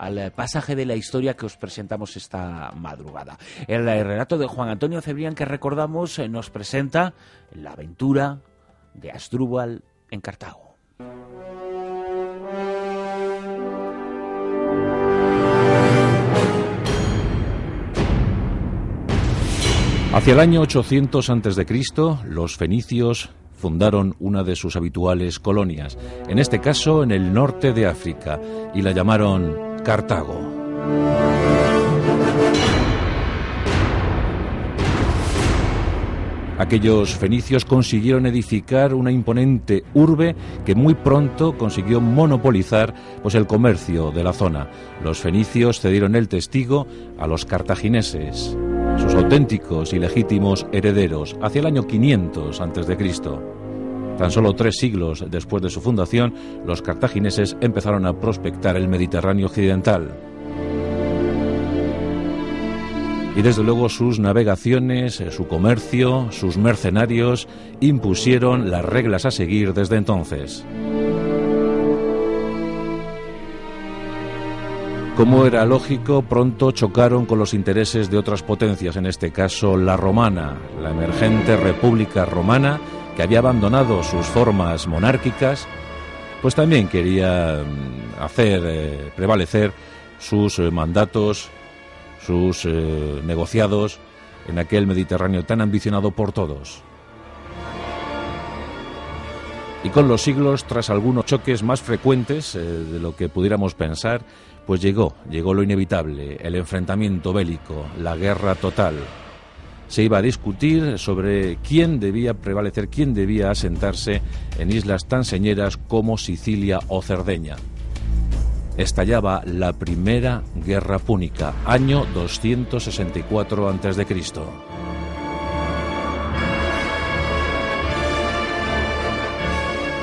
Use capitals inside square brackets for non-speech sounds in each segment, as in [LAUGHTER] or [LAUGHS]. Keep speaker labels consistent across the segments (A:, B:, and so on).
A: al pasaje de la historia que os presentamos esta madrugada. El relato de Juan Antonio Cebrián que recordamos eh, nos presenta la aventura de Asdrúbal en Cartago.
B: Hacia el año 800 a.C., los fenicios fundaron una de sus habituales colonias, en este caso en el norte de África, y la llamaron Cartago. Aquellos fenicios consiguieron edificar una imponente urbe que muy pronto consiguió monopolizar pues, el comercio de la zona. Los fenicios cedieron el testigo a los cartagineses sus auténticos y legítimos herederos hacia el año 500 a.C. Tan solo tres siglos después de su fundación, los cartagineses empezaron a prospectar el Mediterráneo occidental. Y desde luego sus navegaciones, su comercio, sus mercenarios impusieron las reglas a seguir desde entonces. Como era lógico, pronto chocaron con los intereses de otras potencias, en este caso la romana, la emergente República Romana, que había abandonado sus formas monárquicas, pues también quería mm, hacer eh, prevalecer sus eh, mandatos, sus eh, negociados en aquel Mediterráneo tan ambicionado por todos. Y con los siglos, tras algunos choques más frecuentes de lo que pudiéramos pensar, pues llegó, llegó lo inevitable, el enfrentamiento bélico, la guerra total. Se iba a discutir sobre quién debía prevalecer, quién debía asentarse en islas tan señeras como Sicilia o Cerdeña. Estallaba la primera guerra púnica, año 264 a.C.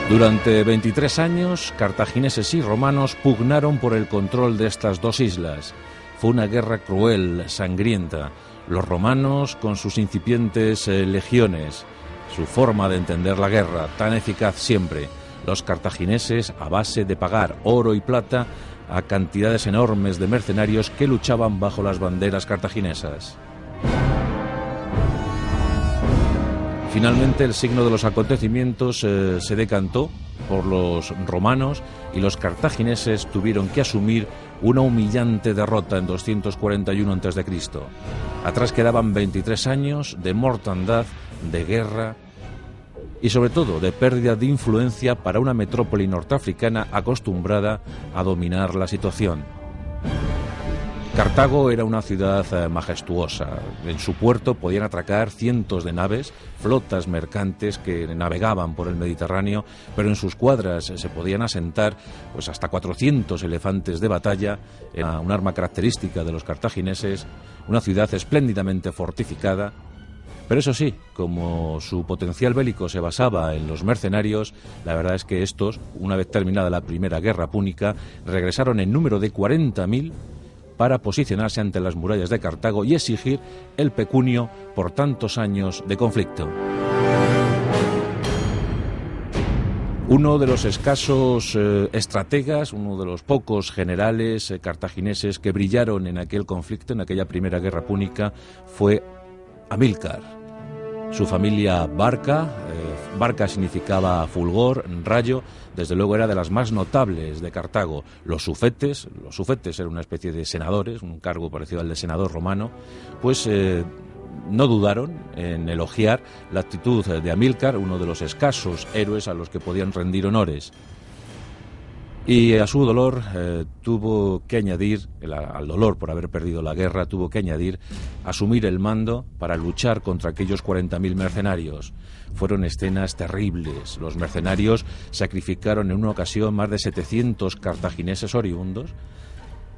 B: Durante 23 años, cartagineses y romanos pugnaron por el control de estas dos islas. Fue una guerra cruel, sangrienta. Los romanos, con sus incipientes eh, legiones, su forma de entender la guerra, tan eficaz siempre. Los cartagineses, a base de pagar oro y plata a cantidades enormes de mercenarios que luchaban bajo las banderas cartaginesas. Finalmente el signo de los acontecimientos eh, se decantó por los romanos y los cartagineses tuvieron que asumir una humillante derrota en 241 a.C. Atrás quedaban 23 años de mortandad, de guerra y sobre todo de pérdida de influencia para una metrópoli norteafricana acostumbrada a dominar la situación. Cartago era una ciudad eh, majestuosa. En su puerto podían atracar cientos de naves, flotas mercantes que navegaban por el Mediterráneo, pero en sus cuadras se podían asentar pues hasta 400 elefantes de batalla, un arma característica de los cartagineses, una ciudad espléndidamente fortificada pero eso sí, como su potencial bélico se basaba en los mercenarios, la verdad es que estos, una vez terminada la primera guerra púnica, regresaron en número de 40.000 para posicionarse ante las murallas de Cartago y exigir el pecunio por tantos años de conflicto. Uno de los escasos eh, estrategas, uno de los pocos generales eh, cartagineses que brillaron en aquel conflicto, en aquella primera guerra púnica, fue Amílcar. Su familia Barca, eh, Barca significaba fulgor, rayo, desde luego era de las más notables de Cartago. Los sufetes, los sufetes eran una especie de senadores, un cargo parecido al de senador romano, pues eh, no dudaron en elogiar la actitud de Amílcar, uno de los escasos héroes a los que podían rendir honores. Y a su dolor eh, tuvo que añadir, al dolor por haber perdido la guerra, tuvo que añadir asumir el mando para luchar contra aquellos 40.000 mercenarios. Fueron escenas terribles. Los mercenarios sacrificaron en una ocasión más de 700 cartagineses oriundos,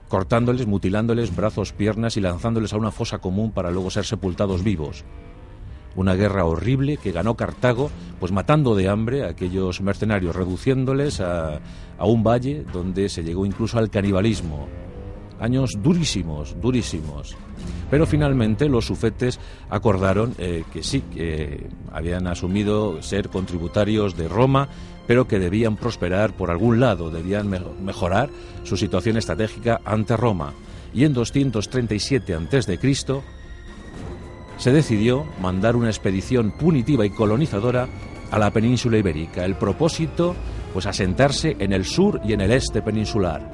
B: cortándoles, mutilándoles brazos, piernas y lanzándoles a una fosa común para luego ser sepultados vivos una guerra horrible que ganó Cartago, pues matando de hambre a aquellos mercenarios, reduciéndoles a, un valle donde se llegó incluso al canibalismo. años durísimos, durísimos. Pero finalmente los sufetes acordaron eh, que sí, que habían asumido ser contributarios de Roma, pero que debían prosperar por algún lado, debían mejorar su situación estratégica ante Roma. Y en 237 a.C. se decidió mandar una expedición punitiva y colonizadora a la península ibérica. El propósito, pues asentarse en el sur y en el este peninsular.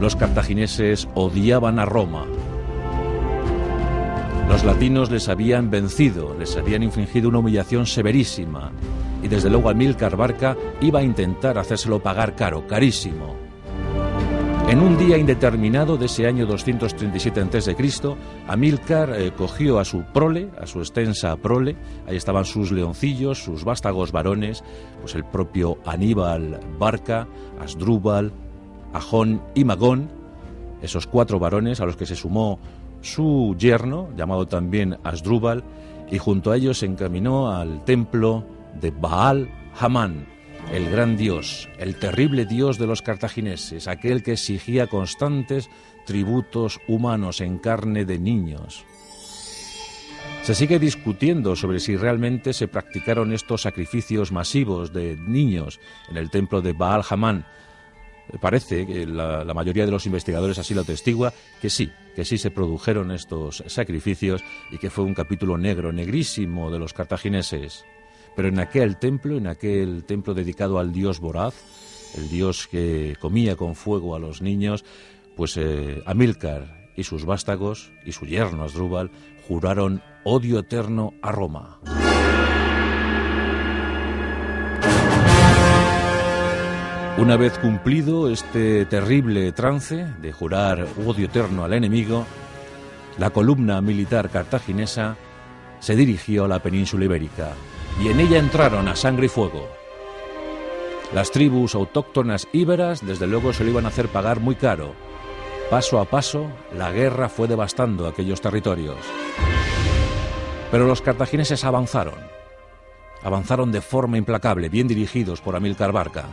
B: Los cartagineses odiaban a Roma. Los latinos les habían vencido, les habían infligido una humillación severísima. Y desde luego Amílcar Barca iba a intentar hacérselo pagar caro, carísimo. En un día indeterminado de ese año 237 a.C., Amílcar eh, cogió a su prole, a su extensa prole, ahí estaban sus leoncillos, sus vástagos varones, pues el propio Aníbal Barca, Asdrúbal, Ajón y Magón, esos cuatro varones a los que se sumó su yerno, llamado también Asdrúbal, y junto a ellos se encaminó al templo de Baal Hamán, el gran dios, el terrible dios de los cartagineses, aquel que exigía constantes tributos humanos en carne de niños. Se sigue discutiendo sobre si realmente se practicaron estos sacrificios masivos de niños en el templo de Baal Hamán, Parece que la, mayoría de los investigadores así lo atestigua, que sí, que sí se produjeron estos sacrificios y que fue un capítulo negro, negrísimo de los cartagineses. Pero en aquel templo, en aquel templo dedicado al dios voraz, el dios que comía con fuego a los niños, pues eh, Amílcar y sus vástagos y su yerno Asdrúbal juraron odio eterno a Roma. Una vez cumplido este terrible trance de jurar odio eterno al enemigo, la columna militar cartaginesa se dirigió a la península ibérica y en ella entraron a sangre y fuego. Las tribus autóctonas íberas desde luego se lo iban a hacer pagar muy caro. Paso a paso, la guerra fue devastando aquellos territorios. Pero los cartagineses avanzaron. Avanzaron de forma implacable, bien dirigidos por Amílcar Barca.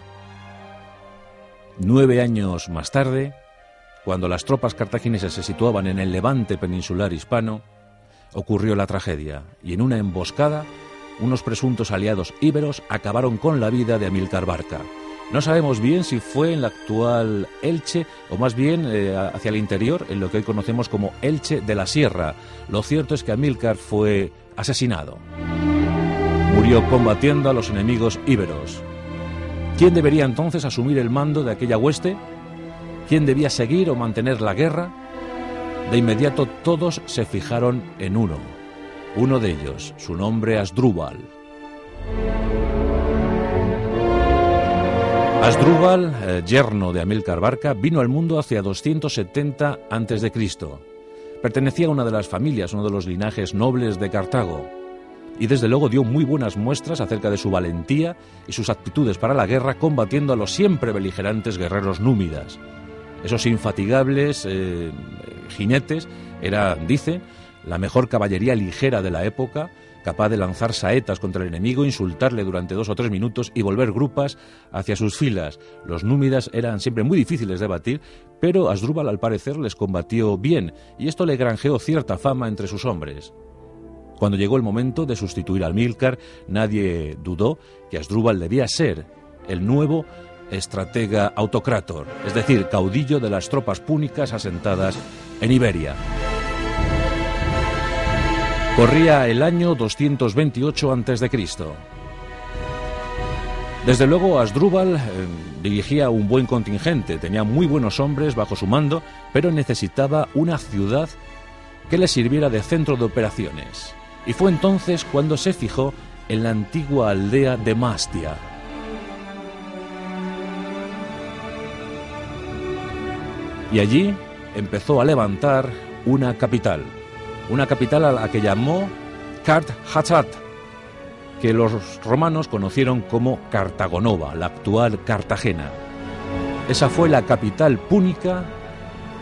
B: Nueve años más tarde, cuando las tropas cartaginesas se situaban en el levante peninsular hispano, ocurrió la tragedia y en una emboscada unos presuntos aliados íberos acabaron con la vida de Amílcar Barca. No sabemos bien si fue en la actual Elche o más bien eh, hacia el interior, en lo que hoy conocemos como Elche de la Sierra. Lo cierto es que Amílcar fue asesinado. Murió combatiendo a los enemigos íberos. ¿Quién debería entonces asumir el mando de aquella hueste? ¿Quién debía seguir o mantener la guerra? De inmediato todos se fijaron en uno, uno de ellos, su nombre Asdrúbal. Asdrúbal, eh, yerno de Amílcar Barca, vino al mundo hacia 270 a.C. Pertenecía a una de las familias, uno de los linajes nobles de Cartago y desde luego dio muy buenas muestras acerca de su valentía y sus actitudes para la guerra combatiendo a los siempre beligerantes guerreros númidas. Esos infatigables eh, jinetes era, dice, la mejor caballería ligera de la época, capaz de lanzar saetas contra el enemigo, insultarle durante dos o tres minutos y volver grupas hacia sus filas. Los númidas eran siempre muy difíciles de batir, pero Asdrúbal al parecer les combatió bien, y esto le granjeó cierta fama entre sus hombres. Cuando llegó el momento de sustituir al Milcar, nadie dudó que Asdrúbal debía ser el nuevo estratega autocrator, es decir, caudillo de las tropas púnicas asentadas en Iberia. Corría el año 228 a.C. Desde luego, Asdrúbal eh, dirigía un buen contingente, tenía muy buenos hombres bajo su mando, pero necesitaba una ciudad que le sirviera de centro de operaciones y fue entonces cuando se fijó en la antigua aldea de Mastia. Y allí empezó a levantar una capital, una capital a la que llamó Cart Hatzat, que los romanos conocieron como Cartagonova, la actual Cartagena. Esa fue la capital púnica,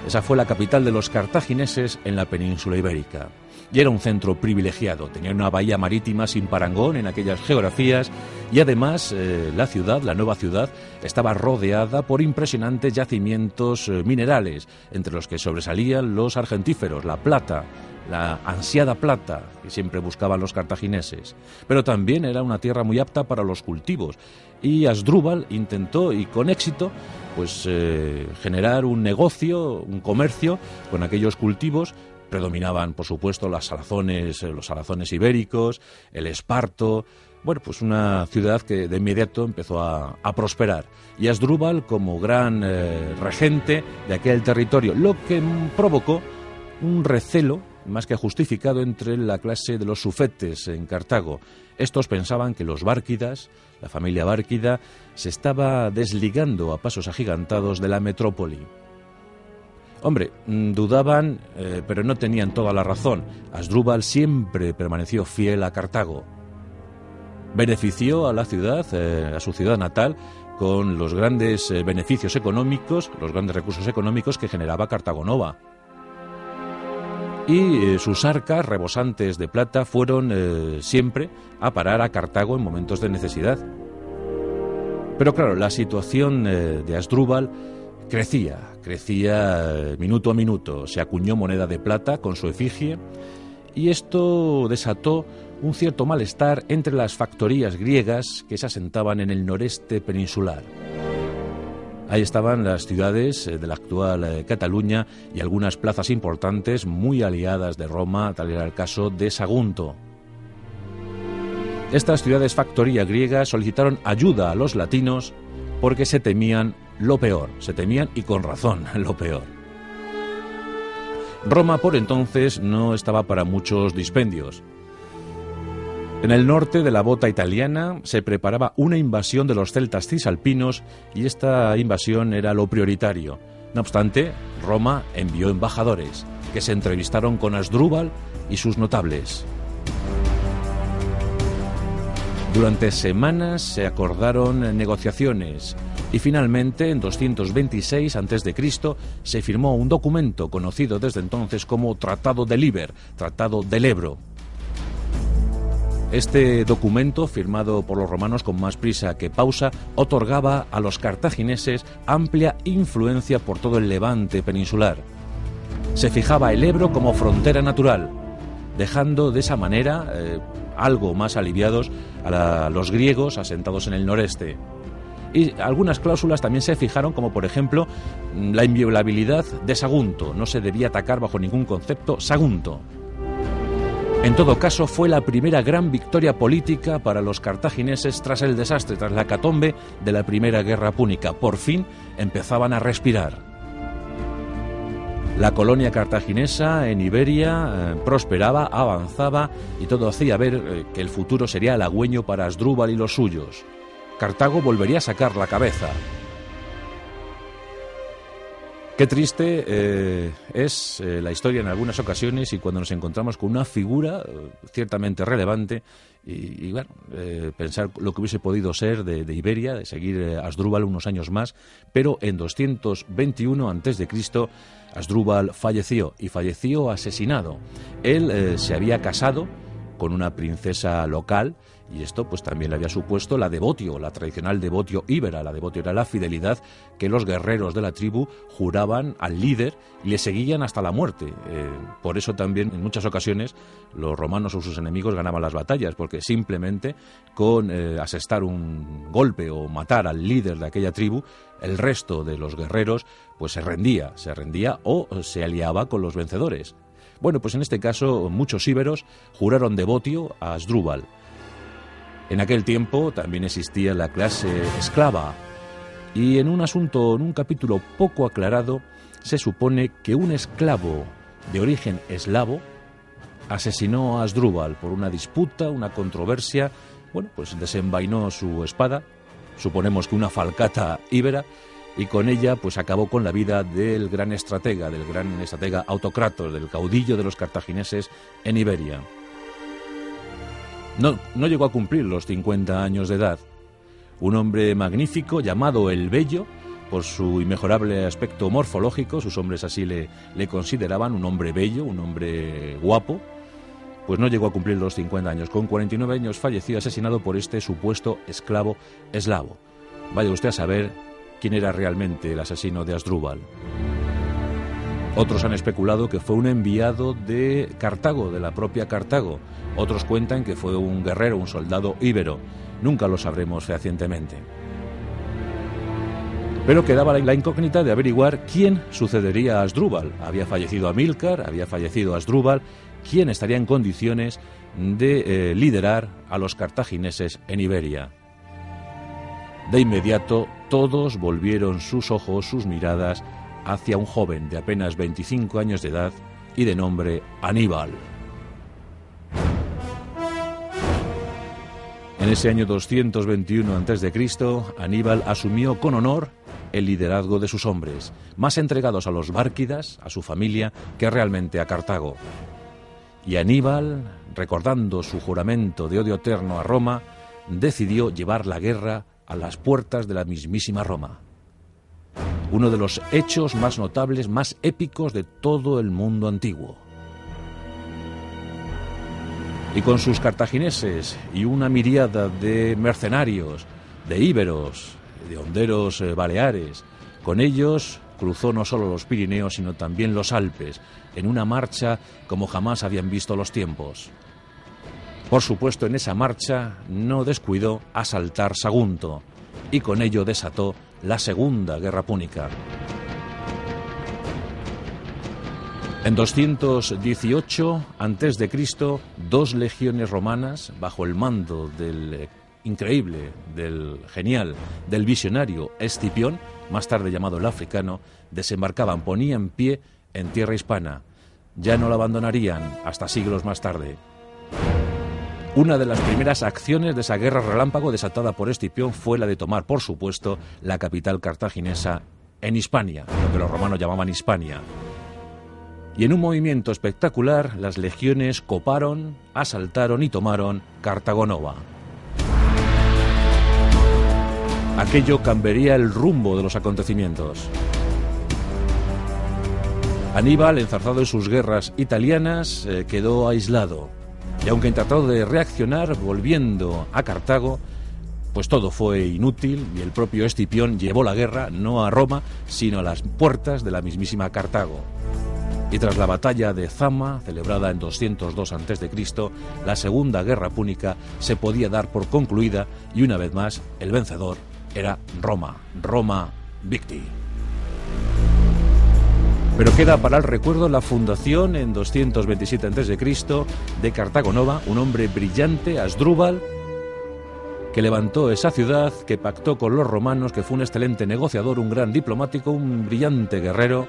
B: esa fue la capital de los cartagineses en la península ibérica. y era un centro privilegiado. Tenía una bahía marítima sin parangón en aquellas geografías y además eh, la ciudad, la nueva ciudad, estaba rodeada por impresionantes yacimientos eh, minerales, entre los que sobresalían los argentíferos, la plata, la ansiada plata que siempre buscaban los cartagineses. Pero también era una tierra muy apta para los cultivos y Asdrúbal intentó, y con éxito, pues eh, generar un negocio, un comercio con aquellos cultivos. Predominaban, por supuesto, las salazones, los salazones ibéricos, el esparto, bueno, pues una ciudad que de inmediato empezó a, prosperar. Y Asdrúbal como gran eh, regente de aquel territorio, lo que provocó un recelo más que justificado entre la clase de los sufetes en Cartago. Estos pensaban que los Bárquidas, la familia Bárquida, se estaba desligando a pasos agigantados de la metrópoli. Hombre, mm, dudaban, eh, pero no tenían toda la razón. Asdrúbal siempre permaneció fiel a Cartago benefició a la ciudad, eh, a su ciudad natal, con los grandes eh, beneficios económicos, los grandes recursos económicos que generaba Cartago Nova. Y eh, sus arcas rebosantes de plata fueron siempre a parar a Cartago en momentos de necesidad. Pero claro, la situación de Asdrúbal crecía, crecía minuto a minuto. Se acuñó moneda de plata con su efigie y esto desató un cierto malestar entre las factorías griegas que se asentaban en el noreste peninsular. Ahí estaban las ciudades eh, de la actual eh, Cataluña y algunas plazas importantes muy aliadas de Roma, tal era el caso de Sagunto. Estas ciudades factoría griegas solicitaron ayuda a los latinos porque se temían lo peor, se temían y con razón [LAUGHS] lo peor. Roma por entonces no estaba para muchos dispendios. En el norte de la bota italiana se preparaba una invasión de los celtas cisalpinos y esta invasión era lo prioritario. No obstante, Roma envió embajadores que se entrevistaron con Asdrúbal y sus notables. Durante semanas se acordaron negociaciones y finalmente en 226 a.C. se firmó un documento conocido desde entonces como Tratado de Liber, Tratado del Ebro. Este documento, firmado por los romanos con más prisa que pausa, otorgaba a los cartagineses amplia influencia por todo el levante peninsular. Se fijaba el Ebro como frontera natural, dejando de esa manera eh, algo más aliviados a los griegos asentados en el noreste. Y algunas cláusulas también se fijaron, como por ejemplo la inviolabilidad de Sagunto. No se debía atacar bajo ningún concepto Sagunto. En todo caso, fue la primera gran victoria política para los cartagineses tras el desastre, tras la catombe de la Primera Guerra Púnica. Por fin empezaban a respirar. La colonia cartaginesa en Iberia eh, prosperaba, avanzaba y todo hacía ver eh, que el futuro sería halagüeño para Asdrúbal y los suyos. Cartago volvería a sacar la cabeza. Qué triste eh, es eh, la historia en algunas ocasiones y cuando nos encontramos con una figura eh, ciertamente relevante y, bueno, pensar lo que hubiese podido ser de, Iberia, de seguir Asdrúbal unos años más, pero en 221 a.C. Asdrúbal falleció y falleció asesinado. Él se había casado con una princesa local y esto pues también le había supuesto la devotio, la tradicional devotio íbera. La devotio era la fidelidad que los guerreros de la tribu juraban al líder y le seguían hasta la muerte. Eh, por eso también en muchas ocasiones los romanos o sus enemigos ganaban las batallas, porque simplemente con eh, asestar un golpe o matar al líder de aquella tribu, el resto de los guerreros pues se rendía, se rendía o se aliaba con los vencedores. Bueno, pues en este caso muchos íberos juraron devotio a Asdrúbal en aquel tiempo también existía la clase esclava y en un asunto, en un capítulo poco aclarado, se supone que un esclavo de origen eslavo asesinó a Asdrúbal por una disputa, una controversia, bueno, pues desenvainó su espada, suponemos que una falcata íbera, y con ella pues acabó con la vida del gran estratega, del gran estratega autocrato, del caudillo de los cartagineses en Iberia. No, no llegó a cumplir los 50 años de edad. Un hombre magnífico llamado el Bello, por su inmejorable aspecto morfológico, sus hombres así le, le consideraban un hombre bello, un hombre guapo, pues no llegó a cumplir los 50 años. Con 49 años falleció asesinado por este supuesto esclavo eslavo. Vaya usted a saber quién era realmente el asesino de Asdrúbal. Otros han especulado que fue un enviado de Cartago, de la propia Cartago. Otros cuentan que fue un guerrero, un soldado íbero. Nunca lo sabremos fehacientemente. Pero quedaba la incógnita de averiguar quién sucedería a Asdrúbal. Había fallecido Amílcar, había fallecido Asdrúbal. ¿Quién estaría en condiciones de eh, liderar a los cartagineses en Iberia? De inmediato, todos volvieron sus ojos, sus miradas hacia un joven de apenas 25 años de edad y de nombre Aníbal. En ese año 221 a.C., Aníbal asumió con honor el liderazgo de sus hombres, más entregados a los Bárquidas, a su familia, que realmente a Cartago. Y Aníbal, recordando su juramento de odio eterno a Roma, decidió llevar la guerra a las puertas de la mismísima Roma uno de los hechos más notables, más épicos de todo el mundo antiguo. Y con sus cartagineses y una miriada de mercenarios, de íberos, de honderos eh, baleares, con ellos cruzó no solo los Pirineos, sino también los Alpes, en una marcha como jamás habían visto los tiempos. Por supuesto, en esa marcha no descuidó asaltar Sagunto, y con ello desató la Segunda Guerra Púnica. En 218 a.C., dos legiones romanas, bajo el mando del eh, increíble, del genial, del visionario Escipión, más tarde llamado el africano, desembarcaban, ponían pie en tierra hispana. Ya no la abandonarían hasta siglos más tarde. Una de las primeras acciones de esa guerra relámpago desatada por Escipión fue la de tomar, por supuesto, la capital cartaginesa en Hispania, lo que los romanos llamaban Hispania. Y en un movimiento espectacular, las legiones coparon, asaltaron y tomaron Cartagonova. Aquello cambiaría el rumbo de los acontecimientos. Aníbal, enzarzado en sus guerras italianas, eh, quedó aislado. Y aunque tratado de reaccionar volviendo a Cartago, pues todo fue inútil y el propio Escipión llevó la guerra no a Roma, sino a las puertas de la mismísima Cartago. Y tras la batalla de Zama, celebrada en 202 a.C., la Segunda Guerra Púnica se podía dar por concluida y una vez más el vencedor era Roma, Roma Victi. Pero queda para el recuerdo la fundación en 227 a.C. de Cartago Nova, un hombre brillante, Asdrúbal, que levantó esa ciudad, que pactó con los romanos, que fue un excelente negociador, un gran diplomático, un brillante guerrero,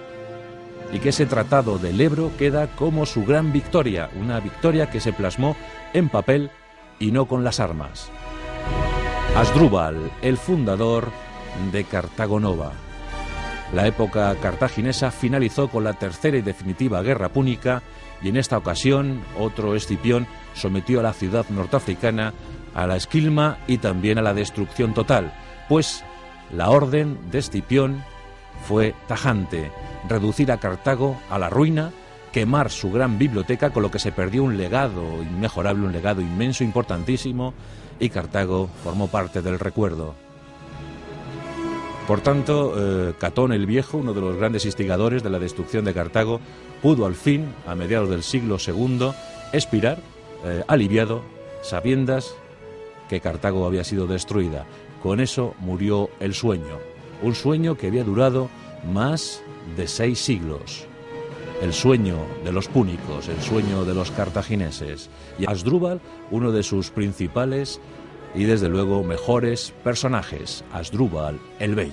B: y que ese tratado del Ebro queda como su gran victoria, una victoria que se plasmó en papel y no con las armas. Asdrúbal, el fundador de Cartago Nova. La época cartaginesa finalizó con la tercera y definitiva guerra púnica y en esta ocasión otro Escipión sometió a la ciudad norteafricana a la esquilma y también a la destrucción total, pues la orden de Escipión fue tajante, reducir a Cartago a la ruina, quemar su gran biblioteca, con lo que se perdió un legado inmejorable, un legado inmenso, importantísimo, y Cartago formó parte del recuerdo. Por tanto, eh, Catón el Viejo, uno de los grandes instigadores de la destrucción de Cartago, pudo al fin, a mediados del siglo II, expirar eh, aliviado, sabiendas que Cartago había sido destruida. Con eso murió el sueño, un sueño que había durado más de seis siglos. El sueño de los púnicos, el sueño de los cartagineses. Y Asdrúbal, uno de sus principales y desde luego mejores personajes, Asdrúbal el Bello.